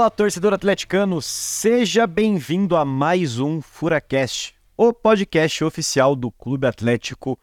Fala, torcedor atleticano, seja bem-vindo a mais um Furacast, o podcast oficial do Clube Atlético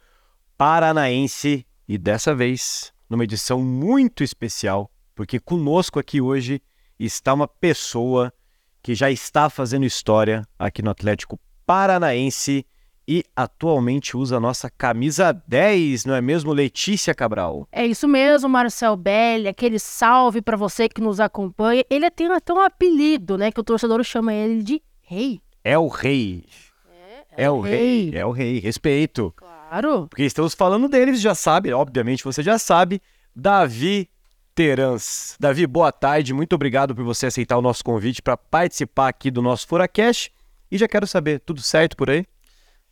Paranaense. E dessa vez numa edição muito especial, porque conosco aqui hoje está uma pessoa que já está fazendo história aqui no Atlético Paranaense e atualmente usa a nossa camisa 10, não é mesmo, Letícia Cabral? É isso mesmo, Marcel Belli, aquele salve para você que nos acompanha. Ele tem até um apelido, né, que o torcedor chama ele de Rei. É o Rei. É, é, é o rei. rei. É o Rei, respeito. Claro. Porque estamos falando deles, já sabe, obviamente você já sabe, Davi Terans. Davi, boa tarde, muito obrigado por você aceitar o nosso convite para participar aqui do nosso Furacast. E já quero saber, tudo certo por aí?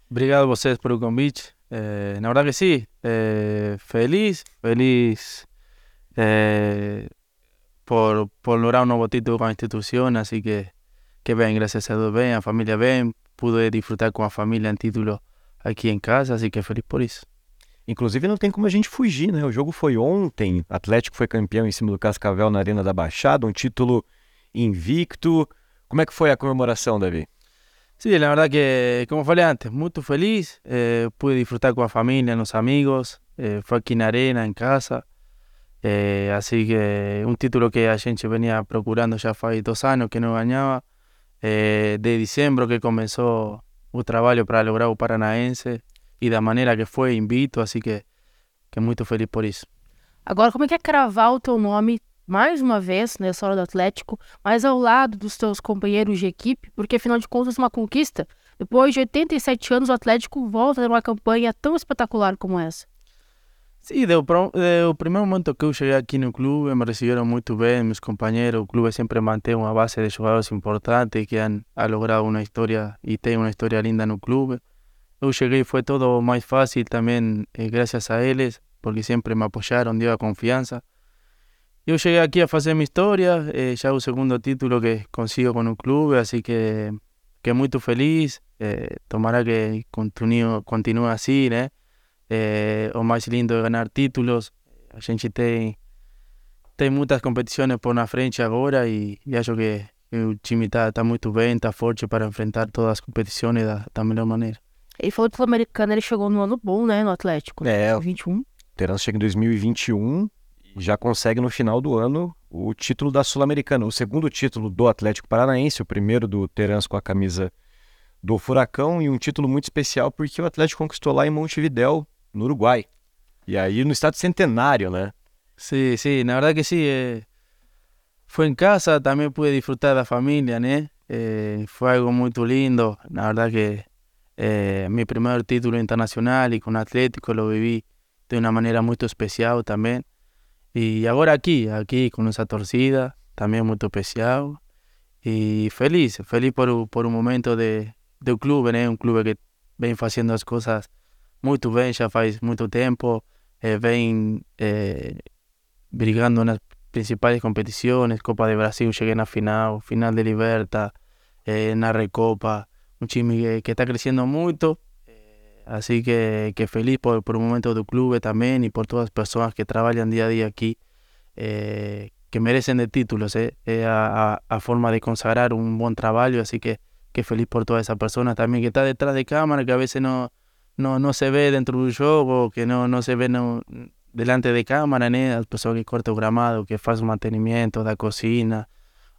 Obrigado a vocês por o convite. Eh, na verdade sí, eh, feliz, feliz eh, por, por lograr un nuevo título con la institución, así que, que bien, gracias a Dios, bien, a familia bien, pude disfrutar com a família em título aqui em casa, assim que feliz por isso. Inclusive não tem como a gente fugir, né? O jogo foi ontem, Atlético foi campeão em cima do Cascavel na Arena da Baixada, um título invicto. Como é que foi a comemoração, Davi? Sí, la verdad que, como falei antes, muy feliz. Eh, pude disfrutar con la familia, los amigos. Eh, fue aquí en Arena, en casa. Eh, así que un título que a gente venía procurando ya hace dos años que no ganaba. de diciembre que comenzó un trabajo para lograr un paranaense. Y de manera que fue invito, así que, que muy feliz por eso. Agora, como é que é cravar teu mais uma vez nessa hora do Atlético, mas ao lado dos seus companheiros de equipe, porque afinal de contas é uma conquista. Depois de 87 anos, o Atlético volta a ter uma campanha tão espetacular como essa. Sí, desde o primeiro momento que eu cheguei aqui no clube, me receberam muito bem, meus companheiros. O clube sempre mantém uma base de jogadores importantes que han, logrado uma história e tem uma história linda no clube. Eu cheguei foi todo mais fácil também, eh, graças a eles, porque sempre me apoiaram, deu a confiança. Yo llegué aquí a hacer mi historia, eh, ya un segundo título que consigo con un club, así que, que muy feliz. Eh, tomará que continúe, continúe así, ¿eh? eh, o más lindo de ganar títulos. A gente tem, tem muitas competições por na frente agora e, e acho que, o time está tá muito bem, está forte para enfrentar todas as competições da, da melhor maneira. Ele falou que o Sul-Americano ele chegou no ano bom, né, no Atlético. É, 21. O Terence chega em 2021 já consegue no final do ano o título da Sul-Americana, o segundo título do Atlético Paranaense, o primeiro do Terence com a camisa do Furacão e um título muito especial porque o Atlético conquistou lá em Montevidéu, no Uruguai. E aí no estado centenário, né? Sí, sí, na verdade que sí. Eh, foi em casa, também pude disfrutar da família, né? Eh, foi algo muito lindo. Na verdade que eh, meu primeiro título internacional e com o Atlético lo vivi de uma maneira muito especial também. Y ahora aquí, aquí con esa torcida, también muy especial. Y feliz, feliz por, por un momento de, de un club, ¿eh? un club que ven haciendo las cosas muy bien, ya hace mucho tiempo, eh, ven eh, brigando en las principales competiciones, Copa de Brasil, llegué en la final, final de Libertad, eh, en la Recopa, un time que, que está creciendo mucho Así que, que feliz por, por, un momento del club también y por todas las personas que trabajan día a día aquí, eh, que merecen de títulos, eh, a, a, forma de consagrar un buen trabajo. Así que, que feliz por todas esas personas también que está detrás de cámara, que a veces no, no, no se ve dentro del juego, que no, no se ve no, delante de cámara, las personas que cortan gramado, que hacen mantenimiento da cocina,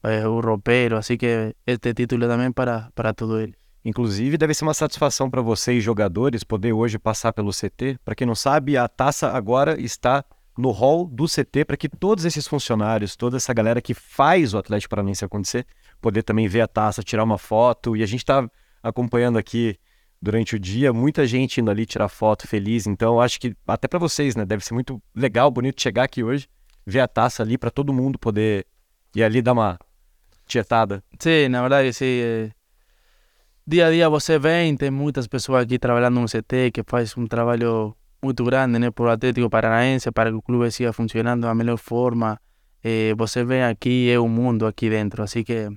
eh, un ropero. Así que este título también para, para todo ellos. Inclusive, deve ser uma satisfação para vocês, jogadores, poder hoje passar pelo CT. Para quem não sabe, a taça agora está no hall do CT para que todos esses funcionários, toda essa galera que faz o Atlético Paranaense acontecer, poder também ver a taça, tirar uma foto. E a gente está acompanhando aqui durante o dia, muita gente indo ali tirar foto feliz. Então, acho que até para vocês, né, deve ser muito legal, bonito chegar aqui hoje, ver a taça ali para todo mundo poder ir ali dar uma tietada. Sim, na verdade, sim. É día a día você vê, tem muitas pessoas aqui trabalhando no CT que faz um trabalho muito grande né, por Atlético Paranaense para que o clube siga funcionando da melhor forma. Eh, você vê aqui é o mundo aqui dentro, assim que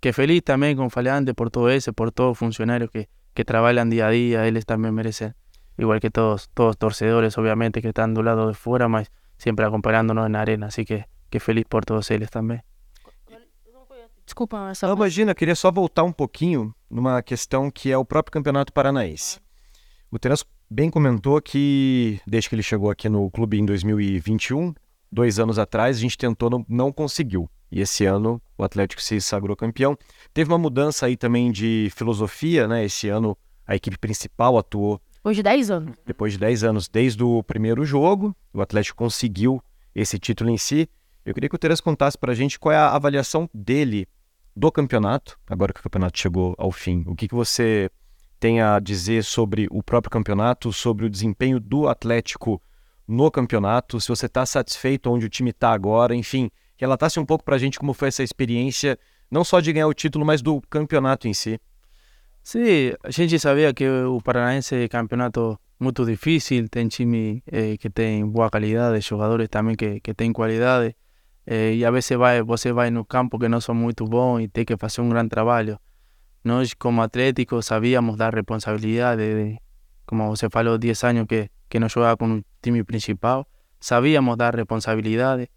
que feliz também, como falei antes, por todo isso, por todos os funcionários que, que trabalham dia a dia, eles também merecem, igual que todos, todos torcedores, obviamente, que estão do lado de fora, mas sempre acompanhándonos na arena, assim que, que feliz por todos eles também. Desculpa essa. Não, imagina, eu queria só voltar um pouquinho numa questão que é o próprio Campeonato Paranaense. O Terence bem comentou que, desde que ele chegou aqui no clube em 2021, dois anos atrás, a gente tentou, não, não conseguiu. E esse ano o Atlético se sagrou campeão. Teve uma mudança aí também de filosofia, né? Esse ano a equipe principal atuou Depois de 10 anos. depois de 10 anos desde o primeiro jogo. O Atlético conseguiu esse título em si. Eu queria que o Terence contasse pra gente qual é a avaliação dele do campeonato, agora que o campeonato chegou ao fim. O que, que você tem a dizer sobre o próprio campeonato, sobre o desempenho do Atlético no campeonato, se você está satisfeito onde o time está agora, enfim, relatasse um pouco pra gente como foi essa experiência, não só de ganhar o título, mas do campeonato em si. Sí, a gente sabia que o Paranaense é campeonato muito difícil, tem time eh, que tem boa qualidade, jogadores também que, que têm qualidade, eh, e a vezes vai, você vai no campo que não são muito bons e tem que fazer um grande trabalho. Nós, como Atlético, sabíamos da responsabilidade, de, como você falou, 10 anos que, que não jogava com o time principal, sabíamos da responsabilidade.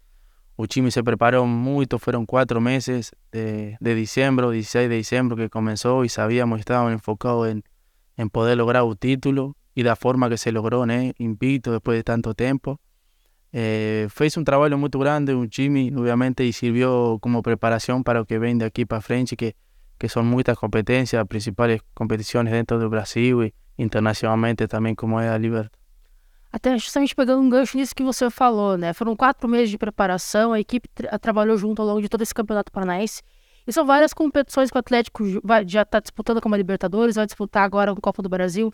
O time se preparou muito, foram quatro meses de, de diciembre, 16 de diciembre que começou e sabíamos que estávamos enfocados em, em poder lograr o título e da forma que se logrou, né? Invicto depois de tanto tempo. Eh, fez um trabalho muito grande, um time, obviamente, e serviu como preparação para o que vem daqui para frente, que, que são muitas competências, principais competições dentro do Brasil e internacionalmente também, como é a Libertadores. Até justamente pegando um gancho nisso que você falou, né? Foram quatro meses de preparação, a equipe tra- trabalhou junto ao longo de todo esse campeonato paranaense. E são várias competições que o Atlético vai- já está disputando como a Libertadores, vai disputar agora o Copa do Brasil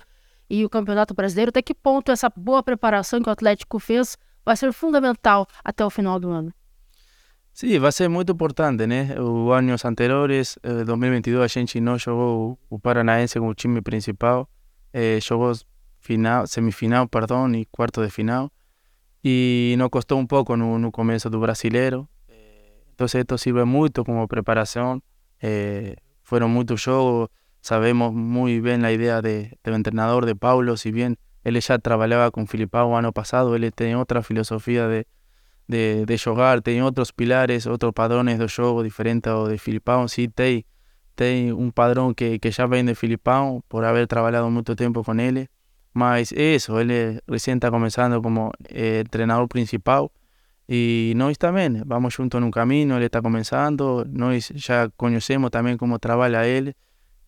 e o Campeonato Brasileiro. Até que ponto essa boa preparação que o Atlético fez vai ser fundamental até o final do ano? Sim, vai ser muito importante, né? Os anos anteriores, eh, 2022, a gente não jogou o Paranaense com o time principal, eh, jogou final, semifinal, perdão, e quarto de final, e nos custou um pouco no, no começo do Brasileiro. Então, isto serve muito como preparação. Eh, foram muitos jogos, sabemos muito bem a ideia de, do treinador de Paulo, se bem ele já trabalhava com Filipão ano passado, ele tem outra filosofia de de, de jogar, tem outros pilares, outros padrões do jogo diferente ao de Filipão. Sim, tem, tem um padrão que, que já vem de Filipão, por haver trabalhado muito tempo com ele. Mas é isso, ele recém está começando como eh, treinador principal. E nós também, vamos juntos no caminho, ele está começando, nós já conhecemos também como trabalha ele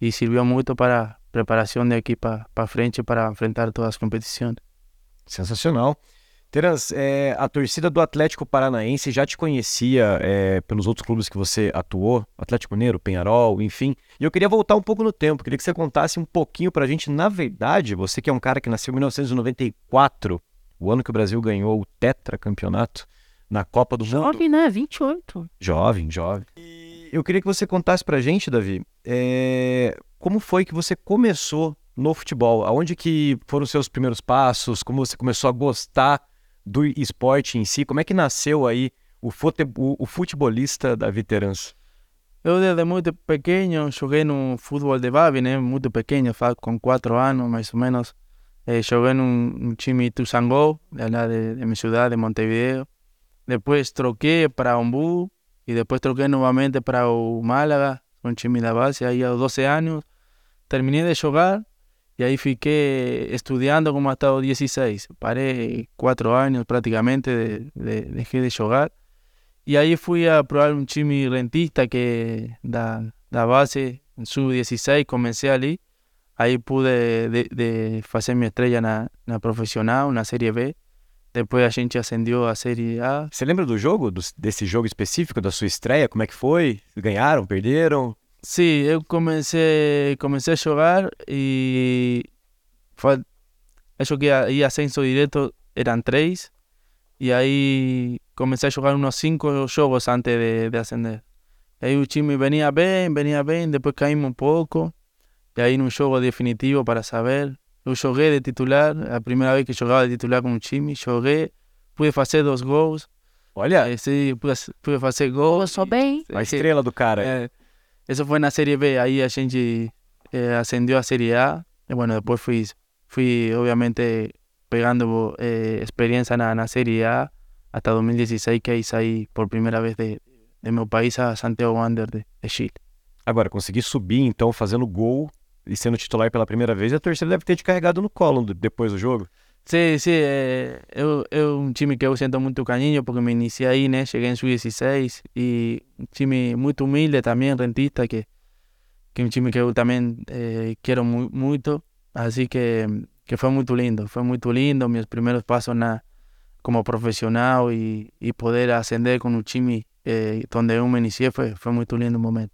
e serviu muito para a preparação da equipe para frente para enfrentar todas as competições. Sensacional. Terans, é, a torcida do Atlético Paranaense já te conhecia é, pelos outros clubes que você atuou, Atlético Mineiro, Penharol, enfim. E eu queria voltar um pouco no tempo, queria que você contasse um pouquinho pra gente. Na verdade, você que é um cara que nasceu em 1994, o ano que o Brasil ganhou o tetracampeonato na Copa do Mundo. Jovem, né? 28. Jovem, jovem. E eu queria que você contasse pra gente, Davi, é, como foi que você começou no futebol? Aonde que foram os seus primeiros passos? Como você começou a gostar do esporte em si? Como é que nasceu aí o, fute, o, futebolista Davi Terans? Eu desde muito pequeno joguei no futebol de base, né? Muito pequeno, com quatro anos mais ou menos. Eh, joguei num time Tuzangó, lá de, de minha cidade, de Montevideo. Depois troquei para Umbu e depois troquei novamente para o Málaga, um time da base, aí aos 12 anos. Terminei de jogar e aí fiquei estudando como até os 16. Parei quatro anos praticamente, de, de, deixei de jogar. E aí fui a provar um time rentista que da, da base, sub-16, comecei ali. Aí pude de, de fazer minha estreia na, na profissional, na Série B. Depois a gente ascendeu à Série A. Você lembra do jogo, do- desse jogo específico, da sua estreia? Como é que foi? Ganharam, perderam? Sim, eu comecei, comecei a jogar e fa- acho que aí ascenso direto eram três. E aí comecei a jogar uns cinco jogos antes de, de ascender. E aí o time venia bem, venia bem, depois caímos um pouco. E aí num jogo definitivo para saber. Eu joguei de titular, a primeira vez que jogava de titular com o time, joguei, pude fazer dois gols. Olha, Eh, sim, pude, pude fazer gols. Começou bem. a estrela do cara. É, isso foi na Série B, aí a gente eh, ascendeu à Série A. E bueno, depois fui, fui obviamente pegando eh, experiência na, na Série A até 2016 que aí saí por primeira vez de, de meu país a Santiago Wander de, de Chile. Agora, conseguir subir, então, fazendo gol e sendo titular pela primeira vez, a torcida deve ter te carregado no colo depois do jogo. Sim, sim, é, é, um time que eu sinto muito carinho porque me iniciei aí, né? Cheguei em sub-16 e um time muito humilde também, rentista, que, que é um time que eu também é, quero mu muito. Assim que, que foi muito lindo, foi muito lindo meus primeiros passos na, como profissional e, e poder ascender com o time eh, onde eu me iniciei foi, foi muito lindo o momento.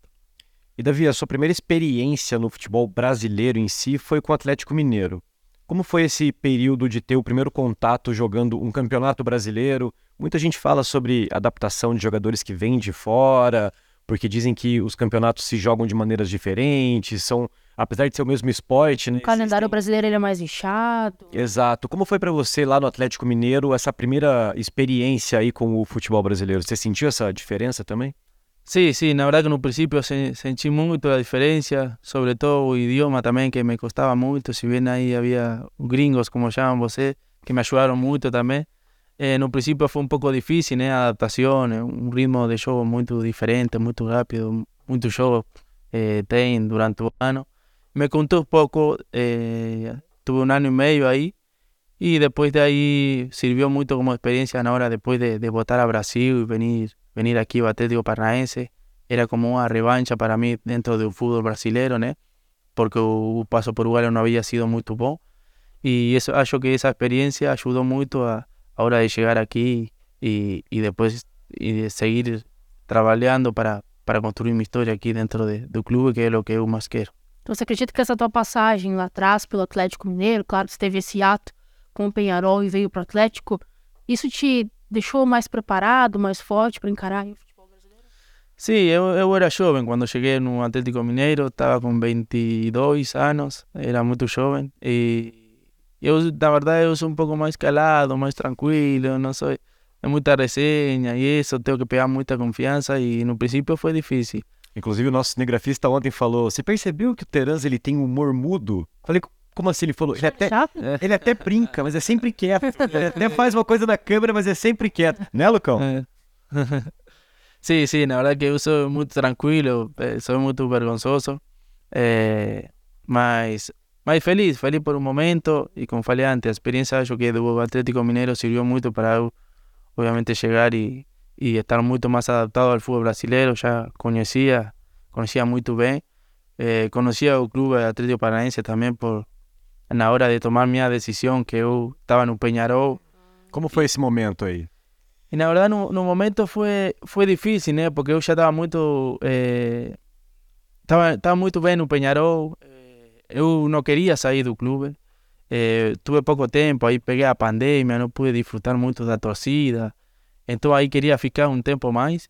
E Davi, a sua primeira experiência no futebol brasileiro em si foi com o Atlético Mineiro. Como foi esse período de ter o primeiro contato jogando um campeonato brasileiro? Muita gente fala sobre adaptação de jogadores que vêm de fora, porque dizem que os campeonatos se jogam de maneiras diferentes, são, apesar de ser o mesmo esporte, né? O calendário existem... brasileiro é mais inchado. Exato. Como foi para você lá no Atlético Mineiro essa primeira experiência aí com o futebol brasileiro? Você sentiu essa diferença também? Sí, sí, la verdad que en un principio se, sentí mucho la diferencia, sobre todo el idioma también que me costaba mucho, si bien ahí había gringos, como llaman vosotros, que me ayudaron mucho también. en un principio fue un poco difícil, ¿eh? adaptación, un ritmo de juego muy diferente, muy rápido, mucho juego eh, ten durante un año. Me contó un poco, eh, tuve un año y medio ahí, y después de ahí sirvió mucho como experiencia ahora después de, de votar a Brasil y venir venir aquí ao Atlético Paranaense era como uma revancha para mim dentro do futebol brasileiro, né? Porque o passo por Uruguai não havia sido muito bom. E isso, acho que essa experiência ajudou muito a, a hora de chegar aqui e, depois e de seguir trabalhando para, para construir uma história aqui dentro de, do clube, que é o que eu mais quero. Então você acredita que essa tua passagem lá atrás pelo Atlético Mineiro, claro que você teve esse ato com o Penharol e veio para o Atlético, isso te deixou mais preparado, mais forte para encarar o futebol brasileiro? Sim, eu, eu era jovem quando cheguei no Atlético Mineiro, estava com 22 anos, era muito jovem e eu, na verdade, eu sou um pouco mais calado, mais tranquilo, não sou é muita resenha e isso, tenho que pegar muita confiança e no princípio foi difícil. Inclusive o nosso cinegrafista ontem falou, você percebeu que o Terans ele tem um humor mudo? Falei, como assim ele falou? Ele até, ele até brinca, mas é sempre quieto. Ele até faz uma coisa na câmera, mas é sempre quieto. Né, Lucão? É. sim, sim, na verdade que eu sou muito tranquilo, eh, sou muito vergonzoso, é, mas, mas feliz, feliz por um momento e como falei antes, a experiência acho que do Atlético Mineiro serviu muito para eu, obviamente, chegar e, e estar muito mais adaptado ao futebol brasileiro, já conhecia, conhecia muito bem, é, conhecia o clube Atlético Paranaense também por na hora de tomar minha decisão, que eu estava no Penharol. Como foi esse momento aí? E na verdade, no, no momento foi, foi difícil, né? Porque eu já estava muito. Estava eh, tava muito bem no Penharol. Eh, eu não queria sair do clube. Eh, tuve pouco tempo, aí peguei a pandemia, não pude desfrutar muito da torcida. Então aí queria ficar um tempo mais.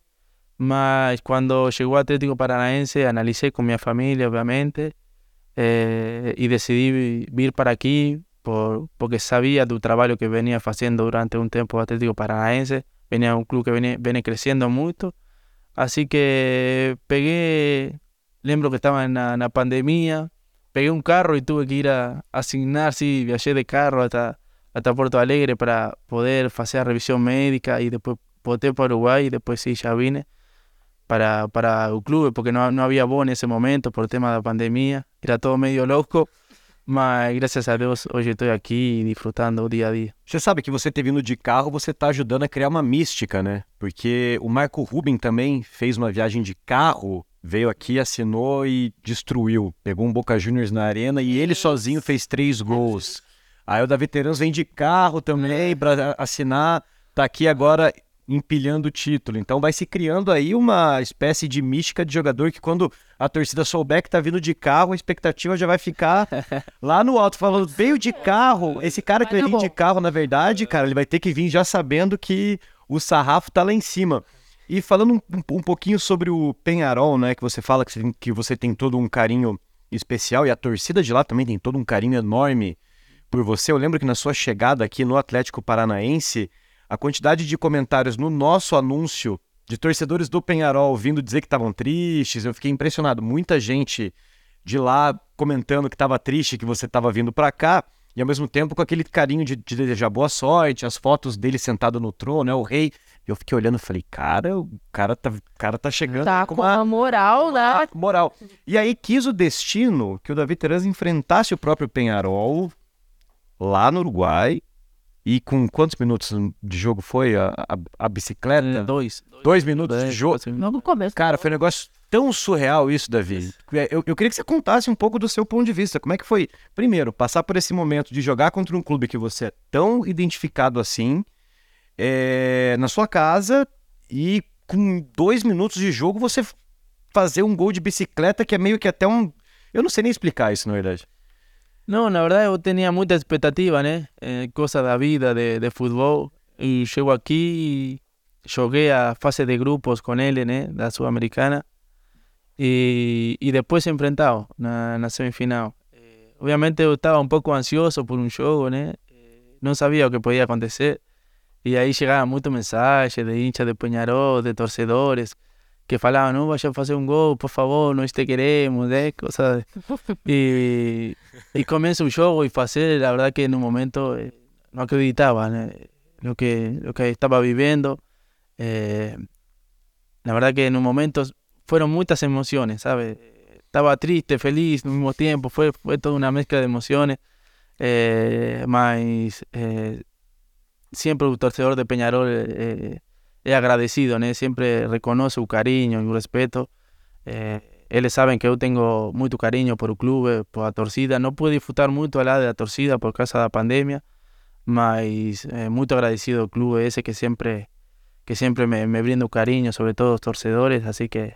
Mas quando chegou o Atlético Paranaense, analisei com minha família, obviamente. Eh, y decidí vir para aquí por, porque sabía tu trabajo que venía haciendo durante un tiempo Atlético Paranaense, venía un club que viene, viene creciendo mucho, así que pegué, lembro que estaba en la, pandemia, pegué un carro y tuve que ir a asignar, sí, viajé de carro hasta, hasta Puerto Alegre para poder hacer revisión médica y después voté para Uruguay y después sí, ya vine para, para el club, porque no, no había voz en ese momento por el tema de la pandemia, era todo medio louco. Mas graças a Deus hoje estou aqui disfrutando o dia a dia. Você sabe que você ter vindo de carro, você está ajudando a criar uma mística, né? Porque o Marco Rubin também fez uma viagem de carro, veio aqui, assinou e destruiu. Pegou um Boca Juniors na arena e ele sozinho fez três gols. Aí o Davi Terans vem de carro também para assinar. Tá aqui agora empilhando o título. Então vai se criando aí uma espécie de mística de jogador que quando a torcida souber que tá vindo de carro, a expectativa já vai ficar lá no alto, falando, veio de carro. Esse cara que vai vir de carro, na verdade, cara, ele vai ter que vir já sabendo que o sarrafo tá lá em cima. E falando um, um pouquinho sobre o Penharol, né, que você fala que você, tem, que você tem todo um carinho especial e a torcida de lá também tem todo um carinho enorme por você. Eu lembro que na sua chegada aqui no Atlético Paranaense, a quantidade de comentários no nosso anúncio de torcedores do Penharol vindo dizer que estavam tristes, eu fiquei impressionado. Muita gente de lá comentando que estava triste que você estava vindo para cá. e ao mesmo tempo com aquele carinho de, de desejar boa sorte, as fotos dele sentado no trono, né, o rei. E eu fiquei olhando e falei, cara, o cara tá, o cara tá chegando Tá com uma moral, né? moral. E aí quis o destino que o Davi Terans enfrentasse o próprio Penharol lá no Uruguai. E com quantos minutos de jogo foi a, a, a bicicleta? Eh, dois. Dois minutos de Dez, jogo. Logo no começo. Cara, foi um negócio tão surreal isso, Davi. É, Eu, eu queria que você contasse um pouco do seu ponto de vista. Como é que foi, primeiro, passar por esse momento de jogar contra um clube que você é tão identificado assim, é, na sua casa, e com dois minutos de jogo você fazer um gol de bicicleta que é meio que até um. Eu não sei nem explicar isso, na verdade. No, la verdad yo tenía mucha expectativa, né? Eh, cosa da vida, de, de fútbol. Y llego aquí y a fase de grupos con él, né? Da Sudamericana. Y, y después enfrentado na, na semifinal. Eh, obviamente yo estaba un poco ansioso por un né? Eh, no sabía lo que podía acontecer. Y ahí llegaban muchos mensajes de hinchas de Peñarol, de torcedores, que falaban, no vaya a hacer un gol, por favor, nós te queremos, né? Cosas y, y comienza un show y hacer, la verdad que en un momento eh, no acreditaba né, lo, que, lo que estaba viviendo. Eh, la verdad que en un momento fueron muchas emociones, ¿sabes? Estaba triste, feliz al mismo tiempo, fue, fue toda una mezcla de emociones. Eh, mas eh, siempre un torcedor de Peñarol eh, es agradecido, né? siempre reconoce su cariño y respeto. Eh, eles saben que eu tenho muito carinho por o clube, por a torcida. Não pude disfrutar muito lá da torcida por causa da pandemia, mas eh, muito agradecido ao clube esse que sempre que sempre me, me brinda o carinho, sobre todo os torcedores, assim que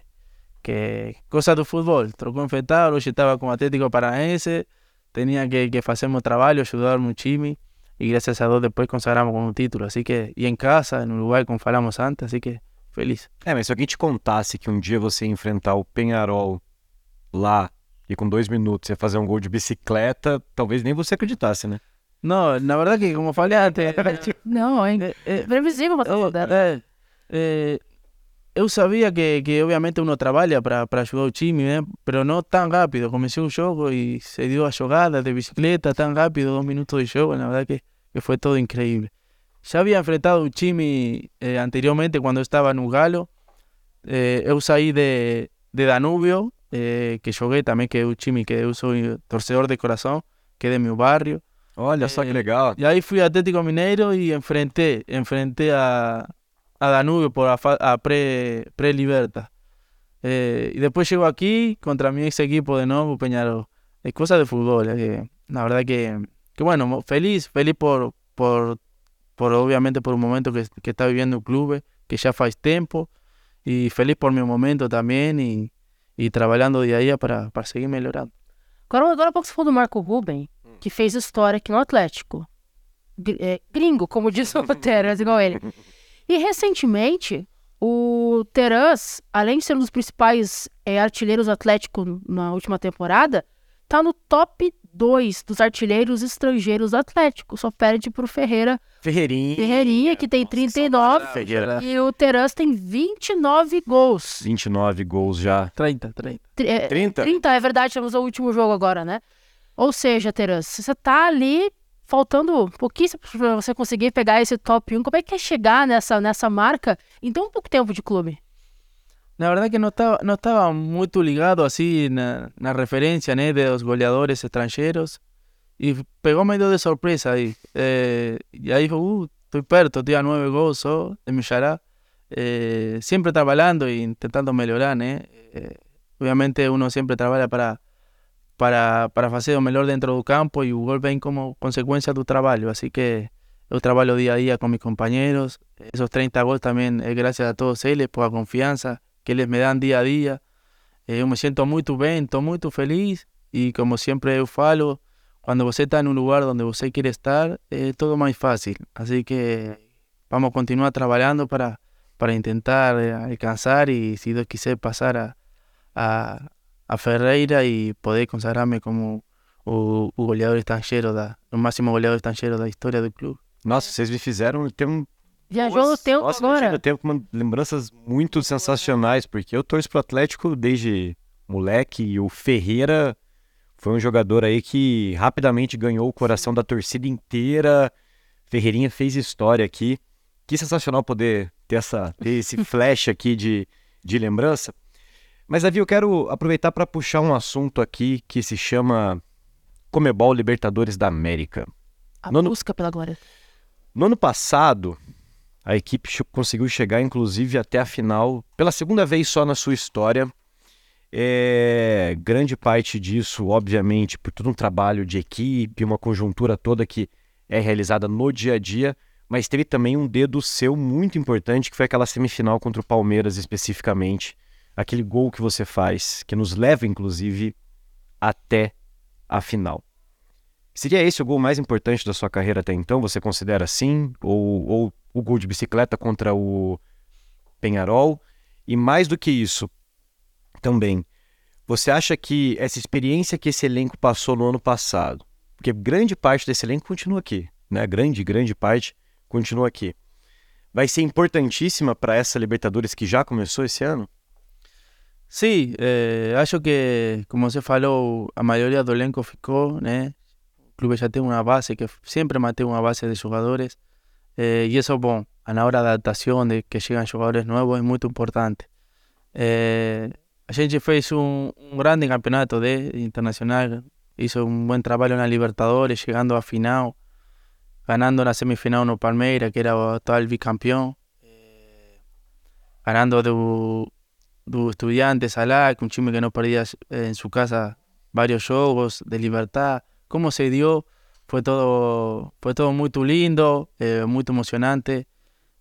que coisa do futebol. Trocou enfrentar, hoje estava com o Atlético Paranaense, tinha que, que fazer meu trabalho, ajudar meu time e graças a Deus depois consagramos com o título. Assim que e em casa, no Uruguai, como falamos antes, assim que feliz. É, mas se alguém te contasse que um dia você ia enfrentar o Penharol lá e com dois minutos ia fazer um gol de bicicleta, talvez nem você acreditasse, né? Não, na verdade que como falei antes, Não, é eh, eh, previsível dessa. é, é, eu sabia que, que obviamente uno trabalha para ajudar o time, né? Pero não tão rápido. Comecei o jogo e se deu a jogada de bicicleta tão rápido, dois minutos de jogo, na verdade que, que foi todo incrível. Já havia enfrentado o time eh, anteriormente quando eu estava no Galo. Eh, eu saí de, de Danúbio, eh, que joguei também, que é o time que eu sou torcedor de coração, que é de meu barrio. Olha só que É, legal. Y ahí fui a Atlético Mineiro y enfrenté, enfrenté a, a Danubio por a, a pre, pre-Liberta. Eh, y después llego aquí contra mi ex equipo de nuevo, Peñarol. Es cosa de fútbol. eh, la verdad que, que bueno, feliz, feliz por, por, por obviamente por un momento que, que está viviendo el club, que ya faz tiempo. Y feliz por mi momento también y, y trabajando día a día para, para seguir mejorando. Agora, agora há pouco você falou do Marco Ruben, que fez história aqui no Atlético. Gr- é, gringo, como diz o Terans, igual ele. E recentemente, o Terans, além de ser um dos principais é, artilheiros do Atlético na última temporada, tá no top 2 dos artilheiros estrangeiros do Atlético. Só perde pro Ferreira Ferreirinha. Ferreirinha, que tem 39. Ferreira. E o Terans tem 29 gols. 29 gols já. 30, 30. Tri- é, 30? 30, é verdade, temos o último jogo agora, né? Ou seja, Terans, você tá ali faltando pouquíssimo pra você conseguir pegar esse top 1. Como é que é chegar nessa, nessa marca em tão pouco tempo de clube? La verdad que no estaba, no ligado así na, na referencia né, de los goleadores extranjeros y pegó medio de sorpresa ahí. Eh, y ahí dijo, uh, perto, estoy a nueve gols só de mi xará. Eh, siempre e intentando mejorar, né? Eh, obviamente uno siempre trabaja para para para fazer o melhor dentro do campo e o gol vem como consequência do trabalho. Assim que eu trabalho dia a dia com meus companheiros. Esos 30 gols também é graças a todos eles por a confiança que eles me dan día a día. Eh, eu me siento muito bem, estou muito feliz e como sempre eu falo, quando você está em um lugar onde você quer estar, é tudo mais fácil. Assim que vamos continuar trabalhando para, para tentar eh, alcançar e, se Deus quiser, passar a, a, a Ferreira e poder consagrar-me como o, o goleador estrangeiro, da, o máximo goleador estrangeiro da história do clube. Nossa, vocês me fizeram ter um. Viajou no tempo Nossa, agora. com uma- lembranças muito sensacionais, porque eu torço pro Atlético desde moleque e o Ferreira Foi um jogador aí que rapidamente ganhou o coração da torcida inteira. Ferreirinha fez história aqui. Que sensacional poder ter, essa, ter esse flash aqui de, de lembrança. Mas, Davi, eu quero aproveitar para puxar um assunto aqui que se chama Comebol Libertadores da América. A No ano- busca pela glória. No ano passado, a equipe conseguiu chegar, inclusive, até a final, pela segunda vez só na sua história. É, grande parte disso, obviamente, por todo um trabalho de equipe, uma conjuntura toda que é realizada no dia a dia, mas teve também um dedo seu muito importante, que foi aquela semifinal contra o Palmeiras especificamente. Aquele gol que você faz, que nos leva, inclusive, até a final. Seria esse o gol mais importante da sua carreira até então? Você considera assim? Ou, ou o gol de bicicleta contra o Penharol? E mais do que isso, também, você acha que essa experiência que esse elenco passou no ano passado, porque grande parte desse elenco continua aqui, né? Grande, grande parte continua aqui. Vai ser importantíssima para essa Libertadores que já começou esse ano? Sí, eh, acho que, como você falou, a maioria do elenco ficou, né? O clube já tem uma base, que sempre mantém uma base de jogadores, eh, e isso é bom. Na hora da adaptação, de que chegam jogadores novos, é muito importante. Eh, a gente fez um, um grande campeonato de internacional, hizo um bom trabalho na Libertadores, chegando à final, ganhando na semifinal no Palmeiras, que era o atual bicampeão, eh, ganhando do, do Estudiantes Alac, un time que no perdía eh, en su casa varios jogos de libertad. Cómo se dio, fue todo, fue todo muy lindo, eh, muy emocionante.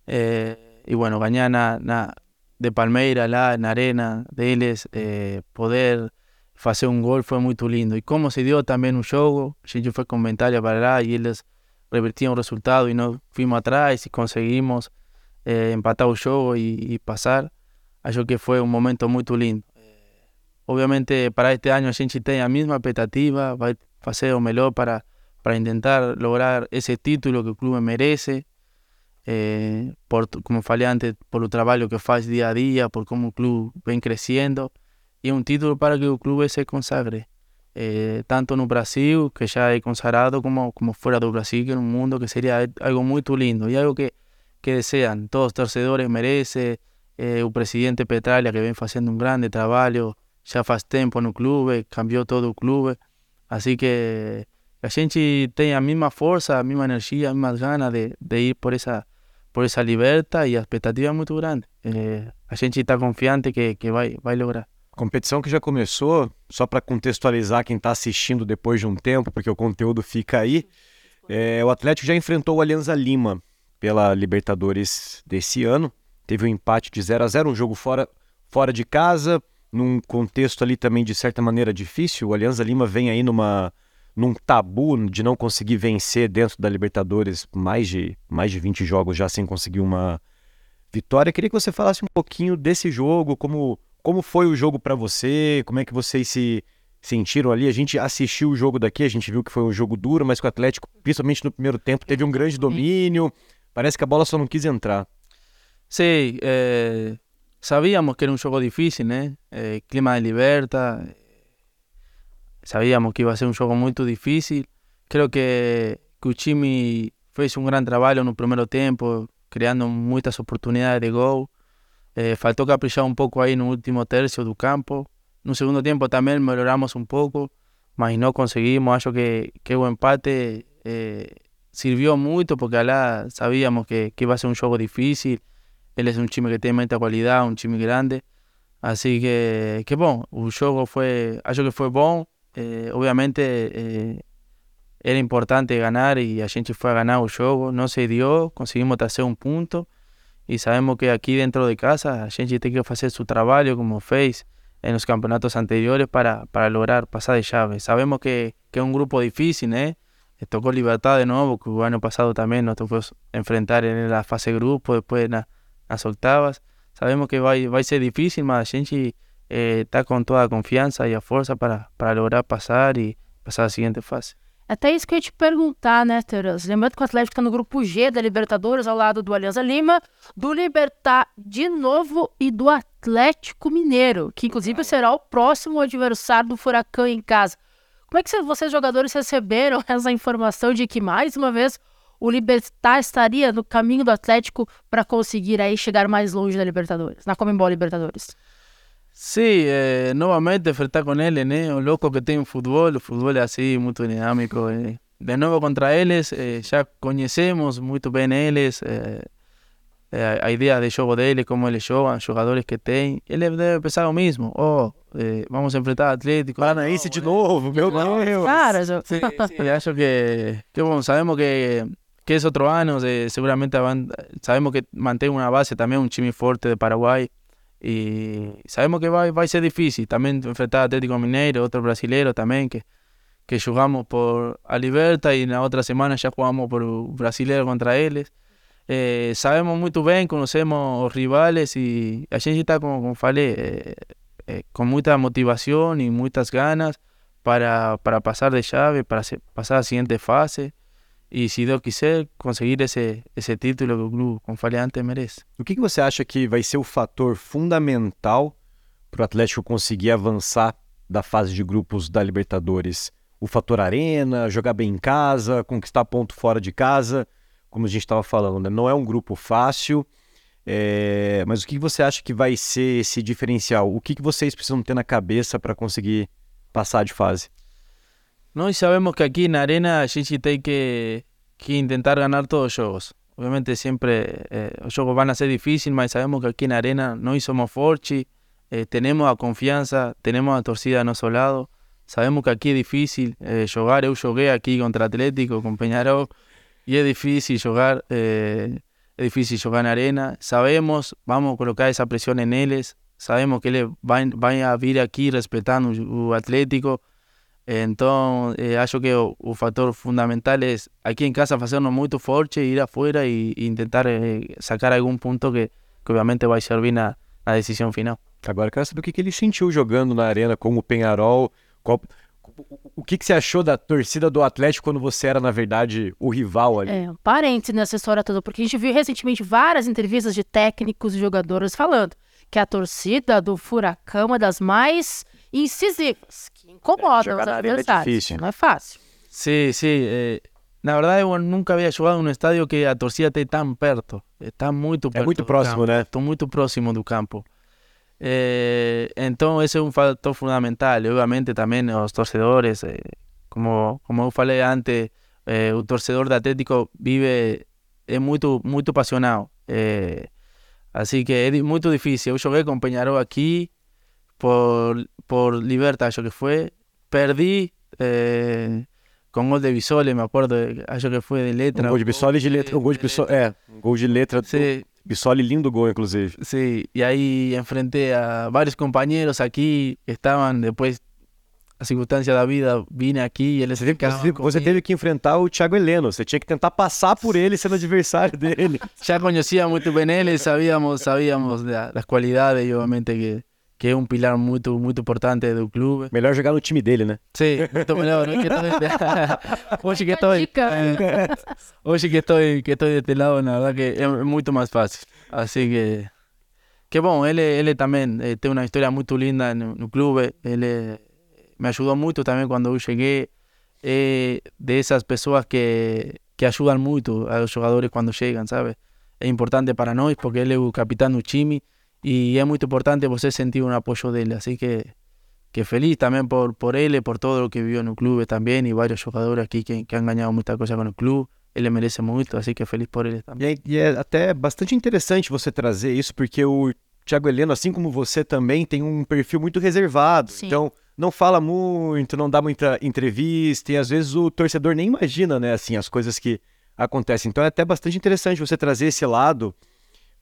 Eh, y bueno, ganar na, na, de Palmeira lá na arena deles, eh, poder fazer um gol foi muito lindo. E como se deu também o jogo, a gente foi com vantagem para lá e eles revertiam o resultado e nós fomos atrás e conseguimos eh, empatar o jogo e, e passar. Acho que foi um momento muito lindo. Obviamente, para este ano a gente tem a mesma expectativa, vai fazer o melhor para, para tentar lograr esse título que o clube merece. Eh, por, como falei antes, por o trabalho que faz dia a dia, por como o clube vem crescendo. E um título para que o clube se consagre. Eh, tanto no Brasil, que já é consagrado, como, como fora do Brasil, que é um mundo que seria algo muito lindo. E algo que, que desean, todos os torcedores merecem. Eh, o presidente Petralha, que vem fazendo um grande trabalho, já faz tempo no clube, cambiou todo o clube. Assim que a gente tem a mesma força, a mesma energia, as mesmas ganas de, de ir por essa, por essa liberta e a expectativa é muito grande. Eh, a gente está confiante que, que vai, vai lograr. Competição que já começou, só para contextualizar quem está assistindo depois de um tempo, porque o conteúdo fica aí. é, o Atlético já enfrentou o Alianza Lima pela Libertadores desse ano. Teve um empate de 0 a 0 um jogo fora, fora de casa, num contexto ali também de certa maneira difícil. O Alianza Lima vem aí numa, num tabu de não conseguir vencer dentro da Libertadores mais de, mais de 20 jogos já sem conseguir uma vitória. Queria que você falasse um pouquinho desse jogo, como como foi o jogo para você? Como é que vocês se sentiram ali? A gente assistiu o jogo daqui, a gente viu que foi um jogo duro, mas que o Atlético, principalmente no primeiro tempo, teve um grande domínio. Parece que a bola só não quis entrar. Sí, eh, sabíamos que era un juego difícil, ¿eh? Eh, clima de libertad. eh, Sabíamos que iba a ser un juego muy difícil. Creo que Kuchimi fez un gran trabajo en el primer tiempo, creando muchas oportunidades de gol. Eh, faltó caprichar un poco ahí en el último tercio del campo. En un segundo tiempo también mejoramos un poco, mas no conseguimos. Acho que, que o empate eh, sirvió mucho porque alá sabíamos que, que iba a ser un juego difícil. Ele é um time que tem muita qualidade, um time grande. Assim que, que bom, o jogo foi, acho que foi bom. Eh, obviamente eh, era importante ganhar e a gente foi a ganhar o jogo. Não se deu, conseguimos trazer um ponto. E sabemos que aqui dentro de casa a gente tem que fazer seu trabalho como fez nos campeonatos anteriores para, para lograr passar de chave. Sabemos que, que é um grupo difícil, né? Eh, Tocou Libertad de novo, que o ano passado também nos tocou enfrentar na fase grupo, depois na, nas oitavas. Sabemos que vai, vai ser difícil, mas a gente está com toda a confiança e a força para, para lograr passar e passar a seguinte fase. Até isso que eu ia te perguntar, né, Teras? Lembrando que o Atlético está no grupo G da Libertadores, ao lado do Alianza Lima, do Libertar de novo e do Atlético Mineiro, que inclusive será o próximo adversário do Furacão em casa. Como é que vocês, jogadores, receberam essa informação de que, mais uma vez, o Libertar estaria no caminho do Atlético para conseguir aí chegar mais longe da Libertadores, na Comembol Libertadores? Sí, eh, nuevamente enfrentar con él, ¿eh? un loco que tem fútbol, el fútbol es así, muy dinámico. Eh. De nuevo contra eles, eh, já conhecemos muito bem eles, a ideia de jogo dele, como eles jogam, jogadores que tem. Ele deve pensar o mesmo. Oh, vamos enfrentar Atlético. Paranaense de novo, meu Deus. Claro, sí, sí, acho que, que bom, sabemos que, que é outro ano, seguramente sabemos que mantém uma base também, um time forte de Paraguai. Y sabemos que va, va a ser difícil también enfrentar a Atlético Mineiro, otro brasilero también, que, que jugamos por a Liberta y en la otra semana ya jugamos por brasileiro contra ellos. Eh, sabemos muy bien, conocemos los rivales y a gente está, como, como falei, eh, eh, con mucha motivación y muchas ganas para, para pasar de llave, para pasar a la siguiente fase. E se Deus quiser, conseguir esse, esse título que o clube, como falei antes, merece. O que, você acha que vai ser o fator fundamental para o Atlético conseguir avançar da fase de grupos da Libertadores? O fator arena, jogar bem em casa, conquistar ponto fora de casa, como a gente estava falando, né? não é um grupo fácil, é... mas o que você acha que vai ser esse diferencial? O que vocês precisam ter na cabeça para conseguir passar de fase? No, y sabemos que aquí en Arena Gigi hay que, que intentar ganar todos los juegos. Obviamente siempre eh, los juegos van a ser difíciles, pero sabemos que aquí en Arena no somos forchi, eh, tenemos la confianza, tenemos la torcida a nuestro lado. Sabemos que aquí es difícil eh, jugar, yo jugué aquí contra Atlético, con Peñarol, y es difícil jugar, eh, es difícil jugar en Arena. Sabemos, vamos a colocar esa presión en ellos, sabemos que ellos van, a vir aquí respetando el Atlético, Então, eh, acho que o, o, fator fundamental é aqui em casa fazernos muito forte, ir afuera e, e tentar eh, sacar algum ponto que, que, obviamente vai servir na, na decisão final. Agora, quero saber o que, que ele sentiu jogando na arena com o Penharol. Qual, o que, que você achou da torcida do Atlético quando você era, na verdade, o rival ali? É, um parente nessa história toda, porque a gente viu recentemente várias entrevistas de técnicos e jogadores falando que a torcida do Furacão é uma das mais incisivas, incomodam os adversários. É difícil. Não é fácil. Sí, sí. Eh, na verdade, eu nunca havia jogado num estádio que a torcida esteja tão perto. Está muito perto. É muito próximo, né? Estou muito próximo do campo. Eh, então, esse é um fator fundamental. E, obviamente, também os torcedores, eh, como, como eu falei antes, eh, o torcedor do Atlético vive, é muito, muito passional. Eh, assim que é muito difícil. Eu joguei com Peñarol aqui, por, por Libertad, yo que fue. Perdí eh, com gol de Bisoli, me acordo, acho que foi de letra. Um gol de Bisoli de letra, um gol de Bisoli, é, um gol de letra. Sí. Bisoli, lindo gol, inclusive. Sí, e aí enfrentei a vários companheiros aqui que estavam, depois a circunstância da vida, vim aqui e eles você, teve, você teve que enfrentar o Thiago Heleno, você tinha que tentar passar por ele sendo adversário dele. Já conhecia muito bem ele, sabíamos, sabíamos das qualidades, obviamente, que, que é um pilar muito muito importante do clube. Melhor jogar no time dele, né? Sim, muito melhor. hoje que estou, hoje que estou que estou deste lado, na verdade que é muito mais fácil. Assim que que bom, ele ele também eh, tem uma história muito linda no, no clube. Ele me ajudou muito também quando eu cheguei. É dessas pessoas que que ajudam muito aos jogadores quando chegam, sabe? É importante para nós porque ele é o capitão do time y es muy importante você sentir un apoyo de él. Así que, que feliz también por, por él, por todo lo que vivió en el club también y varios jugadores aquí que, que han ganhado muita coisa com o clube. Ele merece muito, assim que feliz por ele também. E, e, é até bastante interessante você trazer isso, porque o Thiago Heleno, assim como você também, tem um perfil muito reservado. Sim. Então, não fala muito, não dá muita entrevista, e às vezes o torcedor nem imagina, né, assim, as coisas que acontecem. Então é até bastante interessante você trazer esse lado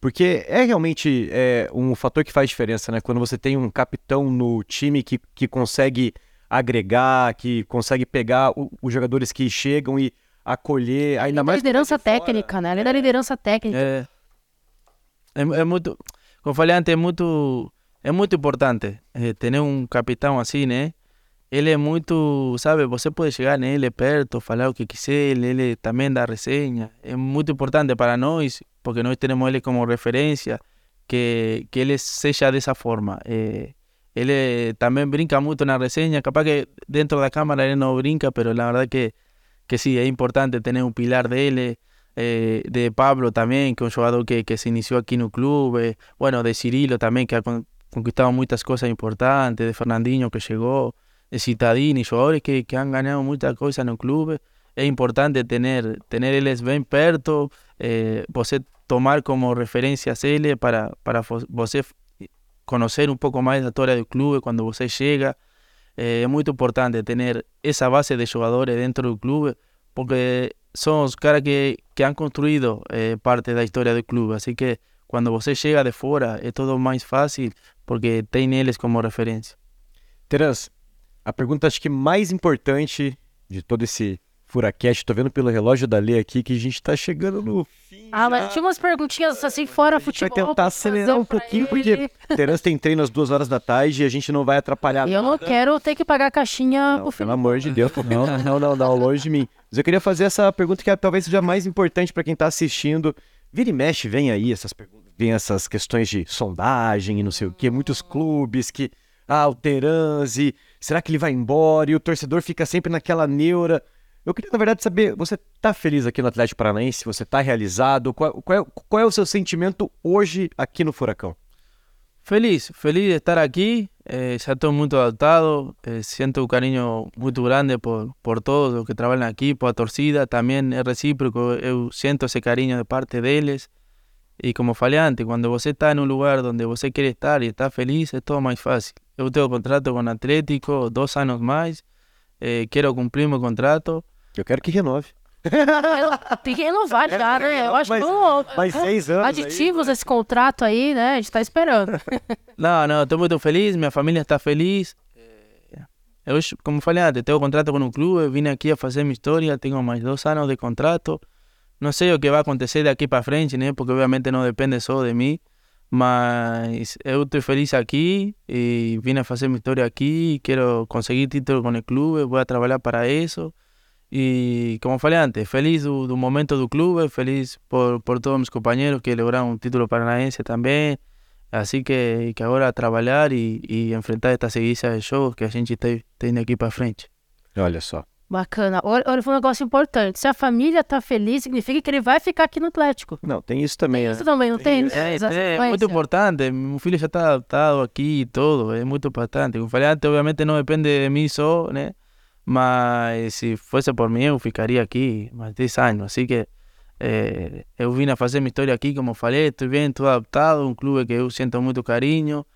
porque é realmente é, um fator que faz diferença, né? Quando você tem um capitão no time que, que consegue agregar, que consegue pegar o, os jogadores que chegam e acolher, ainda mais. liderança técnica, né? Além da liderança técnica. É, é, é, muito. Como falei antes, é muito, é muito importante é, ter um capitão assim, né? Ele é muito, sabe, você pode chegar nele perto, falar o que quiser, ele também dá resenha. É muito importante para nós porque nós temos ele como referência, que, que ele seja dessa forma. É, Ele também brinca muito na resenha, capaz que dentro da câmara ele não brinca, mas a verdade que, que sí, é importante ter um pilar dele, eh, de Pablo también, que es un jugador que, que se inició aquí en el club, eh, bueno, de Cirilo también, que ha conquistado muchas cosas importantes, de Fernandinho que llegó, de Citadini, jugadores que, que han ganado muchas cosas en el club. Es importante tener, tener eles bem perto, eh, você tomar como referencia a él para, para você conocer un poco más la historia del club cuando você llega. Eh, es muy importante tener esa base de jugadores dentro del club, porque son los caras que, que han construido eh, parte da história do clube. Así que quando você chega de fora é todo mais fácil porque tem eles como referência. Terence, a pergunta acho que mais importante de todo esse Furacast, tô vendo pelo relógio da Lê aqui que a gente tá chegando no fim. Ah, mas tinha umas perguntinhas assim fora futebol. Vai tentar acelerar um pouquinho, porque Terence tem treino às duas horas da tarde e a gente não vai atrapalhar. Eu nada. não quero ter que pagar a caixinha não, Pelo amor de Deus, não, não, não, não, longe de mim. Mas eu queria fazer essa pergunta que é, talvez seja mais importante para quem tá assistindo. Vira e mexe, vem aí essas perguntas, vem essas questões de sondagem e não sei o que, muitos clubes que. Ah, o Terence, será que ele vai embora? E o torcedor fica sempre naquela neura. Eu queria, na verdade, saber, você está feliz aqui no Atlético Paranaense? Você está realizado? Qual, qual, é, qual, é, o seu sentimento hoje aqui no Furacão? Feliz, feliz de estar aqui. Eh, já estou muito adaptado. Eh, sinto um carinho muito grande por, por todos os que trabalham aqui, por a torcida. Também é recíproco. Eu sinto esse carinho de parte deles. E como falei antes, quando você está em um lugar onde você quer estar e está feliz, é tudo mais fácil. Eu tenho contrato com o Atlético, dois anos mais. Eh, quero cumprir meu contrato. Eu quero que renove. Tem que renovar já, né? Eu acho que mais seis anos aditivos aí, esse contrato aí, né? A gente tá esperando. Não, não, estou muito feliz, minha família está feliz. Eu, como falei antes, tenho contrato com o clube, vim aqui a fazer minha história, tenho mais dois anos de contrato. Não sei o que vai acontecer daqui para frente, né? Porque obviamente não depende só de mim. Mas eu estou feliz aqui e vim a fazer minha história aqui. Quero conseguir título com o clube, vou trabalhar para isso. Y como falei antes, feliz do, momento del club, feliz por, por todos mis compañeros que lograron un título paranaense también. Así que, que agora trabalhar e, e enfrentar esta seguiça de jogos que a gente tem, tem aqui para frente. Olha só. Bacana. Olha, olha, foi um negócio importante. Se a família tá feliz, significa que ele vai ficar aqui no Atlético. Não, tem isso também. Tem isso né? também, não tem? É, é, é, muito importante. Meu filho já está adaptado aqui e tudo. É muito importante. Como falei antes, obviamente não depende de mim só, né? Mas se fosse por mim, eu ficaria aqui mais 10 anos. Assim que é, eu vim a fazer minha história aqui, como falei, estou bem, estou adaptado, um clube que eu sinto muito carinho,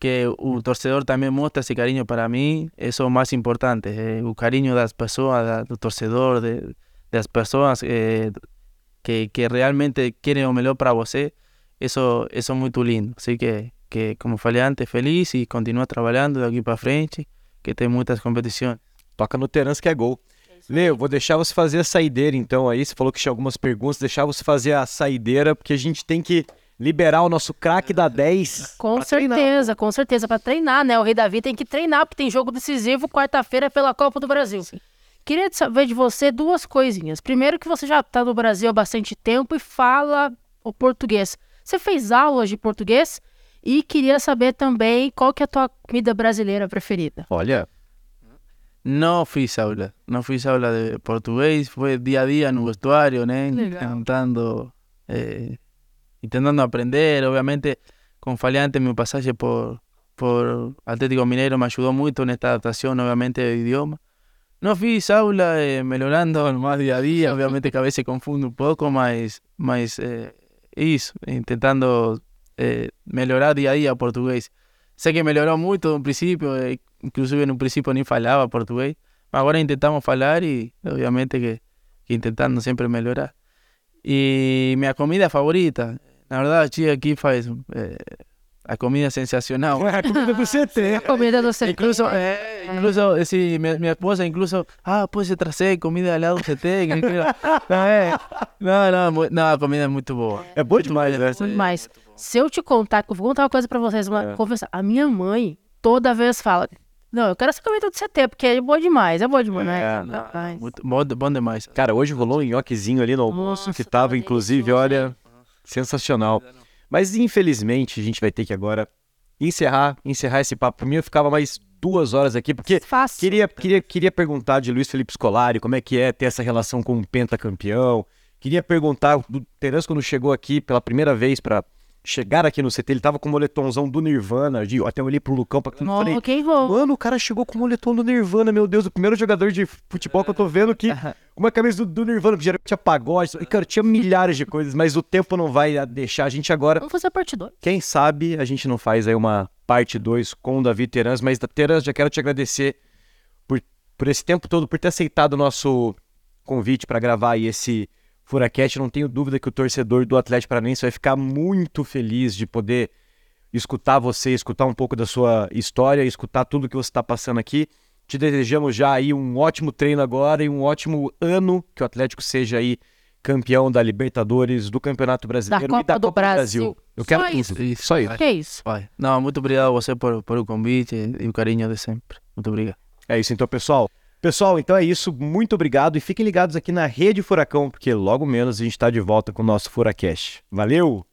que o torcedor também mostra esse carinho para mim, isso é o mais importante, é, o carinho das pessoas, do torcedor, de, das pessoas é, que, que realmente querem o melhor para você, isso, isso é muito lindo. Assim que, que, como falei antes, feliz e continuar trabalhando daqui para frente, que tem muitas competições. Toca no Terence que é gol. É Leo, vou deixar você fazer a saideira então aí. Você falou que tinha algumas perguntas, deixar você fazer a saideira, porque a gente tem que liberar o nosso craque da 10. Com certeza, treinar. com certeza, para treinar, né? O Rei Davi tem que treinar, porque tem jogo decisivo quarta-feira pela Copa do Brasil. Sim. Queria saber de você duas coisinhas. Primeiro, que você já está no Brasil há bastante tempo e fala o português. Você fez aulas de português? E queria saber também qual que é a tua comida brasileira preferida. Olha, No fiz aula, no fiz aula de portugués, fue día a día en un vestuario, ¿no? Intentando, eh, intentando aprender, obviamente con Faleante mi pasaje por, por Atlético Minero me ayudó mucho en esta adaptación, obviamente, de idioma. No fiz aula, eh, mejorando más día a día, obviamente que a veces confundo un poco, más, más eh, intentando eh, mejorar día a día portugués. Sé que melhorou muito no princípio, eh, inclusive no princípio nem falava português, mas agora intentamos falar e obviamente que, que intentando sempre melhorar. E minha comida favorita, na verdade, aqui faz eh, a comida sensacional. a comida do CT. A comida do CT. Incluso, eh, incluso sí, mi, mi, esposa incluso, ah, pode trazer comida lá do CT. é, não, não, não, a comida é muito boa. É boa demais, né? Muito mais. Se eu te contar, eu vou contar uma coisa pra vocês, uma é. conversa. A minha mãe toda vez fala: Não, eu quero essa comida do CT, porque é boa demais, é boa demais, né? É, não, muito bom, bom demais. Cara, hoje rolou um nhoquezinho ali no almoço, que tava, inclusive, olha, sensacional. Mas infelizmente a gente vai ter que agora encerrar, encerrar esse papo. Pra mim, eu ficava mais duas horas aqui, porque Fácil. queria, queria, queria perguntar de Luiz Felipe Scolari como é que é ter essa relação com o pentacampeão. Queria perguntar do Terence quando chegou aqui pela primeira vez pra chegar aqui no CT, ele tava com o moletomzão do Nirvana, de- eu até olhei pro Lucão pra Não, falei, vou? Mano, o cara chegou com o moletom do Nirvana, meu Deus, o primeiro jogador de futebol que eu tô vendo aqui com uma camisa do, do Nirvana, porque geralmente tinha pagode, e, cara, tinha milhares de coisas, mas o tempo não vai deixar a gente agora. Vamos fazer a parte 2. Quem sabe a gente não faz aí uma parte 2 com o Davi Terans, mas Terans, já quero te agradecer por, por esse tempo todo, por ter aceitado o nosso convite para gravar aí esse Furacast. Não tenho dúvida que o torcedor do Atlético Paranaense vai ficar muito feliz de poder escutar você, escutar um pouco da sua história, escutar tudo que você está passando aqui. Te desejamos já aí um ótimo treino agora e um ótimo ano, que o Atlético seja aí campeão da Libertadores, do Campeonato Brasileiro Copa e da do Copa do Brasil. Brasil. Eu Só quero isso. tudo. Só isso. Que isso? Vai. Não, muito obrigado a você por, por o convite e o carinho de sempre. Muito obrigado. É isso então, pessoal. Pessoal, então é isso. Muito obrigado e fiquem ligados aqui na Rede Furacão, porque logo menos a gente está de volta com o nosso Furacast. Valeu!